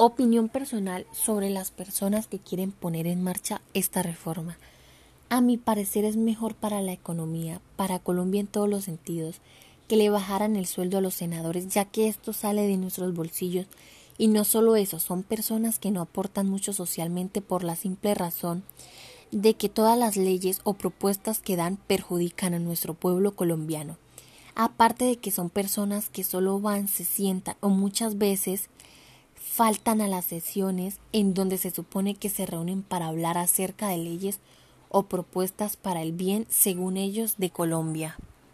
Opinión personal sobre las personas que quieren poner en marcha esta reforma. A mi parecer es mejor para la economía, para Colombia en todos los sentidos, que le bajaran el sueldo a los senadores, ya que esto sale de nuestros bolsillos. Y no solo eso, son personas que no aportan mucho socialmente por la simple razón de que todas las leyes o propuestas que dan perjudican a nuestro pueblo colombiano. Aparte de que son personas que solo van, se sientan o muchas veces faltan a las sesiones en donde se supone que se reúnen para hablar acerca de leyes o propuestas para el bien, según ellos, de Colombia.